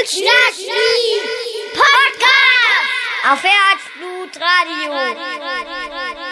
Filzschnack-Podcast auf Herzblutradio. Radio, Radio, Radio, Radio.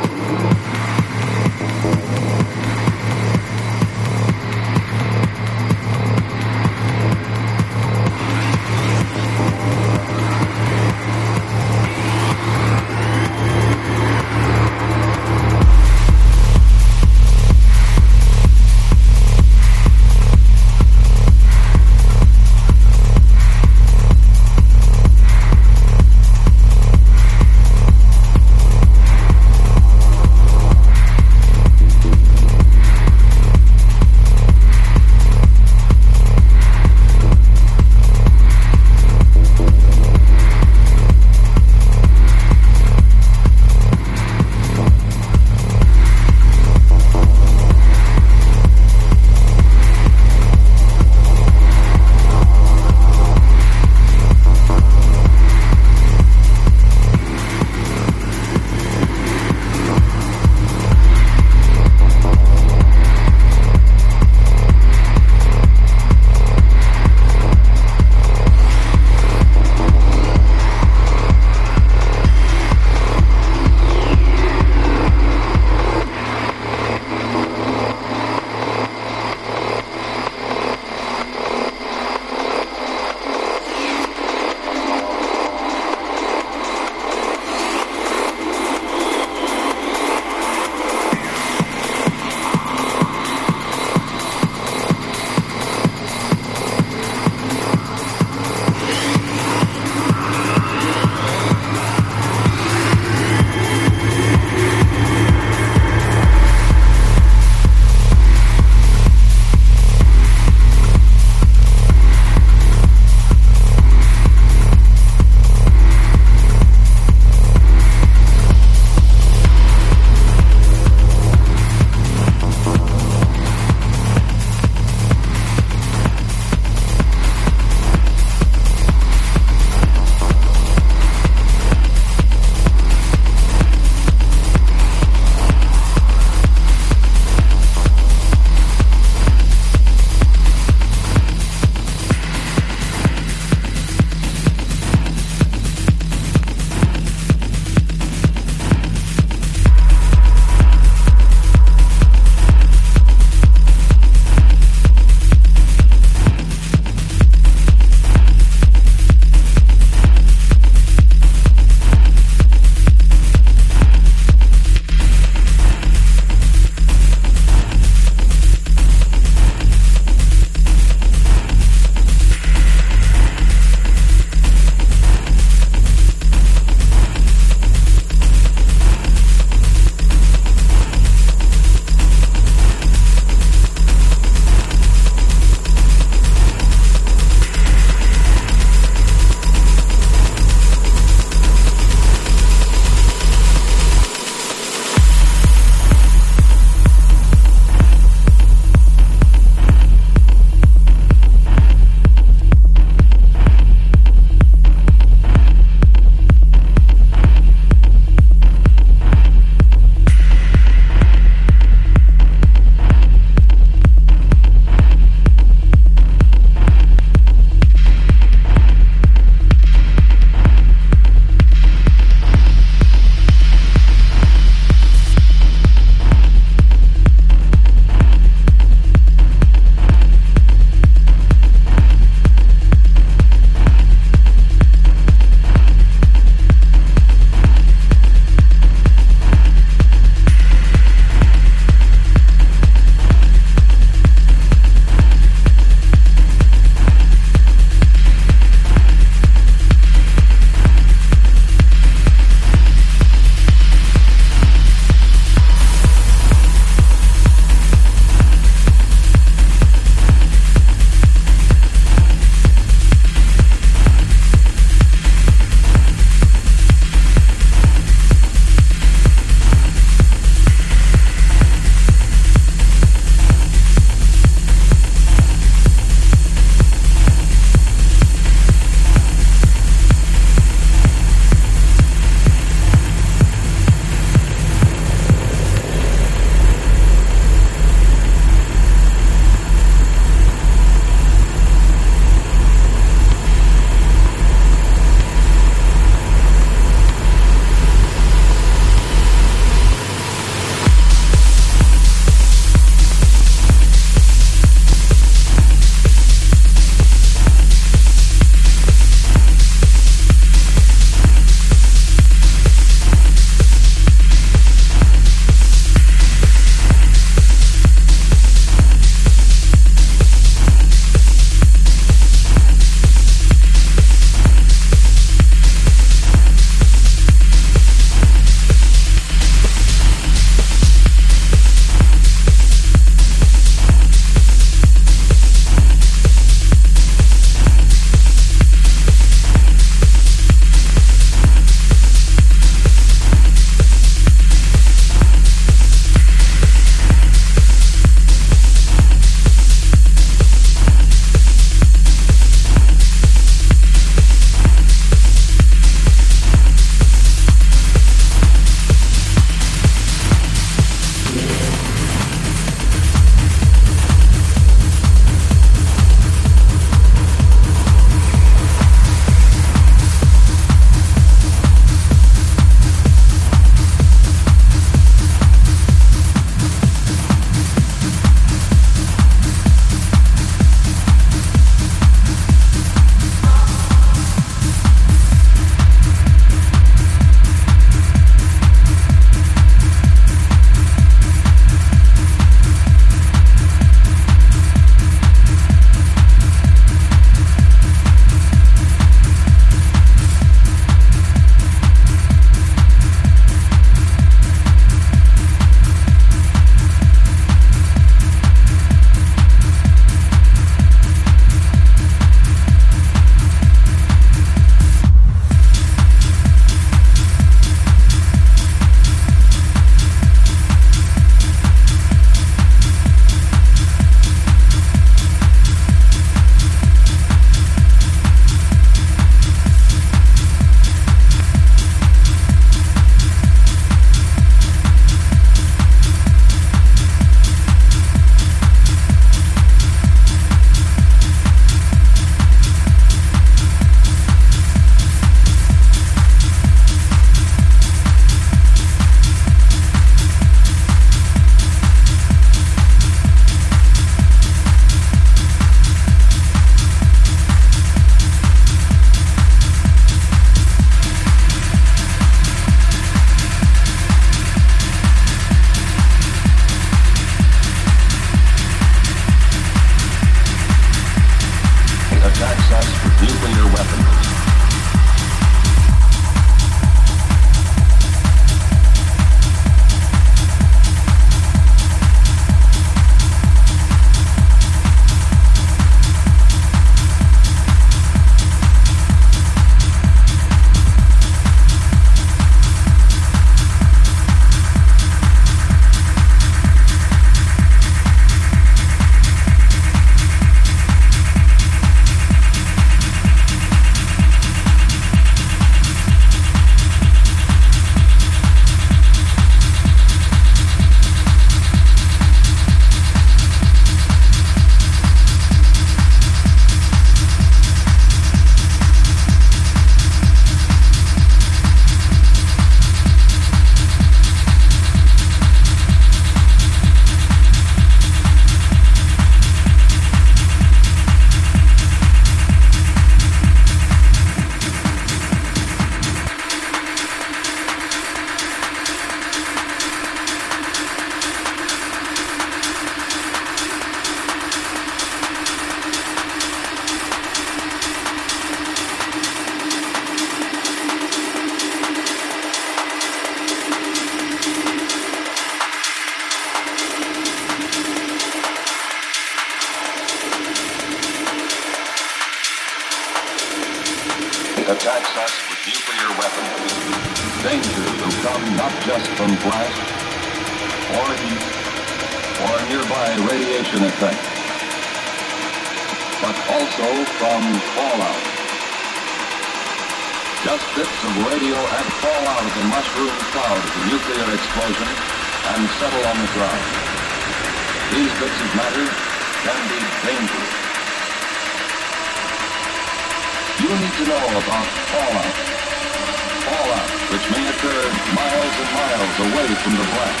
away from the blast,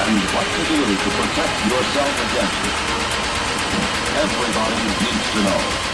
and what to do to protect yourself against it. Everybody needs to know.